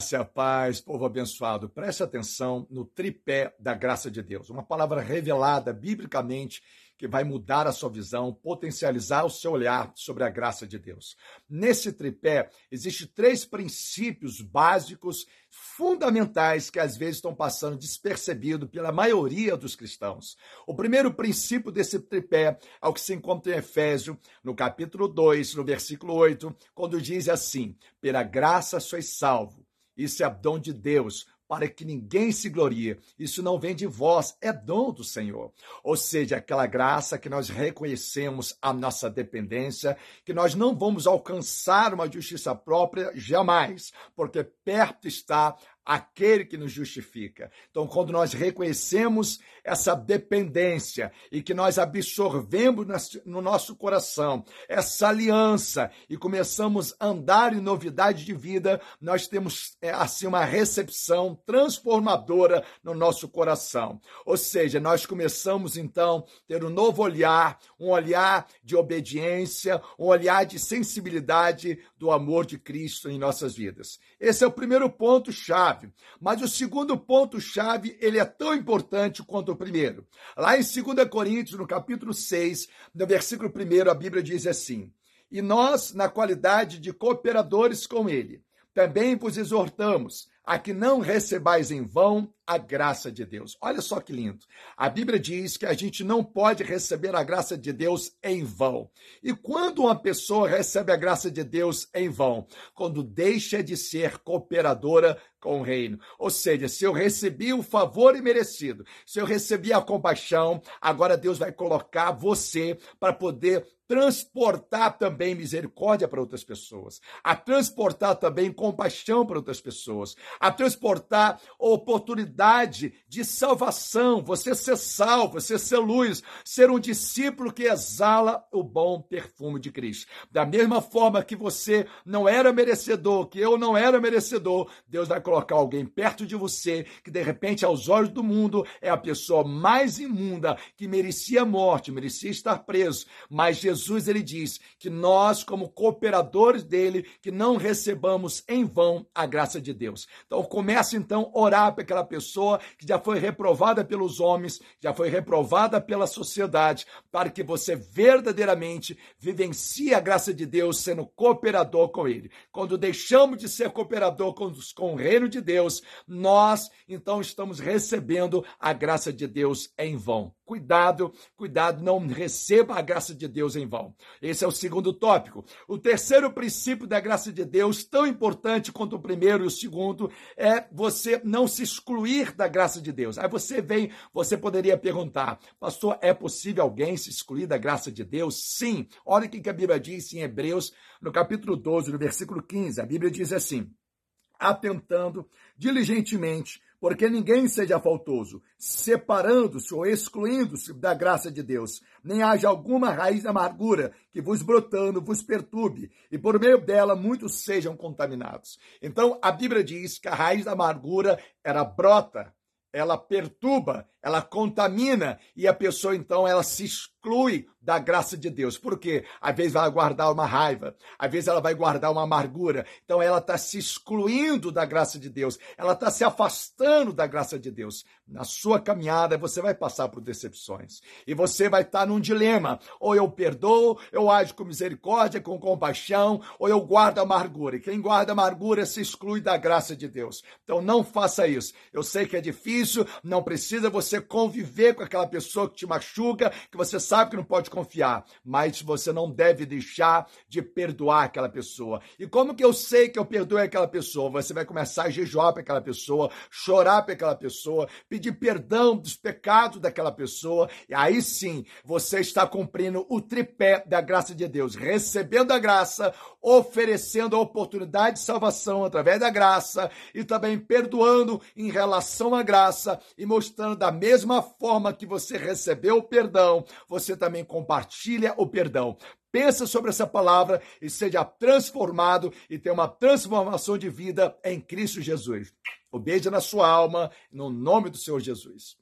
Graça, paz, povo abençoado. Preste atenção no tripé da graça de Deus. Uma palavra revelada biblicamente que vai mudar a sua visão, potencializar o seu olhar sobre a graça de Deus. Nesse tripé, existem três princípios básicos, fundamentais, que às vezes estão passando despercebido pela maioria dos cristãos. O primeiro princípio desse tripé é o que se encontra em Efésio, no capítulo 2, no versículo 8, quando diz assim: Pela graça sois salvo isso é dom de Deus, para que ninguém se glorie. Isso não vem de vós, é dom do Senhor. Ou seja, aquela graça que nós reconhecemos a nossa dependência, que nós não vamos alcançar uma justiça própria jamais, porque perto está aquele que nos justifica. Então, quando nós reconhecemos essa dependência e que nós absorvemos no nosso coração essa aliança e começamos a andar em novidade de vida, nós temos é, assim uma recepção transformadora no nosso coração. Ou seja, nós começamos então a ter um novo olhar, um olhar de obediência, um olhar de sensibilidade do amor de Cristo em nossas vidas. Esse é o primeiro ponto chave chave. Mas o segundo ponto-chave, ele é tão importante quanto o primeiro. Lá em 2 Coríntios, no capítulo 6, no versículo 1, a Bíblia diz assim: E nós, na qualidade de cooperadores com ele, também vos exortamos a que não recebais em vão a graça de Deus. Olha só que lindo. A Bíblia diz que a gente não pode receber a graça de Deus em vão. E quando uma pessoa recebe a graça de Deus em vão? Quando deixa de ser cooperadora com o reino. Ou seja, se eu recebi o favor imerecido, se eu recebi a compaixão, agora Deus vai colocar você para poder transportar também misericórdia para outras pessoas, a transportar também compaixão para outras pessoas, a transportar oportunidade de salvação, você ser salvo, você ser luz, ser um discípulo que exala o bom perfume de Cristo. Da mesma forma que você não era merecedor, que eu não era merecedor, Deus vai colocar alguém perto de você que de repente aos olhos do mundo é a pessoa mais imunda, que merecia morte, merecia estar preso, mas Jesus ele diz que nós como cooperadores dele, que não recebamos em vão a graça de Deus. Então comece então a orar para aquela pessoa que já foi reprovada pelos homens, já foi reprovada pela sociedade, para que você verdadeiramente vivencie a graça de Deus sendo cooperador com ele. Quando deixamos de ser cooperador com, com o reino de Deus, nós então estamos recebendo a graça de Deus em vão. Cuidado, cuidado, não receba a graça de Deus em vão. Esse é o segundo tópico. O terceiro princípio da graça de Deus, tão importante quanto o primeiro e o segundo, é você não se excluir da graça de Deus. Aí você vem, você poderia perguntar, pastor, é possível alguém se excluir da graça de Deus? Sim. Olha o que a Bíblia diz em Hebreus, no capítulo 12, no versículo 15. A Bíblia diz assim: atentando diligentemente porque ninguém seja faltoso, separando-se ou excluindo-se da graça de Deus, nem haja alguma raiz de amargura que vos brotando vos perturbe, e por meio dela muitos sejam contaminados. Então a Bíblia diz que a raiz da amargura era brota, ela perturba, ela contamina, e a pessoa então ela se exclui da graça de Deus. Por quê? Às vezes vai guardar uma raiva, às vezes ela vai guardar uma amargura. Então ela está se excluindo da graça de Deus, ela está se afastando da graça de Deus. Na sua caminhada você vai passar por decepções e você vai estar tá num dilema: ou eu perdoo, eu ajo com misericórdia, com compaixão, ou eu guardo amargura. E quem guarda amargura se exclui da graça de Deus. Então não faça isso. Eu sei que é difícil, não precisa conviver com aquela pessoa que te machuca, que você sabe que não pode confiar, mas você não deve deixar de perdoar aquela pessoa. E como que eu sei que eu perdoei aquela pessoa? Você vai começar a jejuar para aquela pessoa, chorar para aquela pessoa, pedir perdão dos pecados daquela pessoa, e aí sim você está cumprindo o tripé da graça de Deus, recebendo a graça, oferecendo a oportunidade de salvação através da graça e também perdoando em relação à graça e mostrando da mesma forma que você recebeu o perdão, você também compartilha o perdão. Pensa sobre essa palavra e seja transformado e tenha uma transformação de vida em Cristo Jesus. O beijo na sua alma, no nome do Senhor Jesus.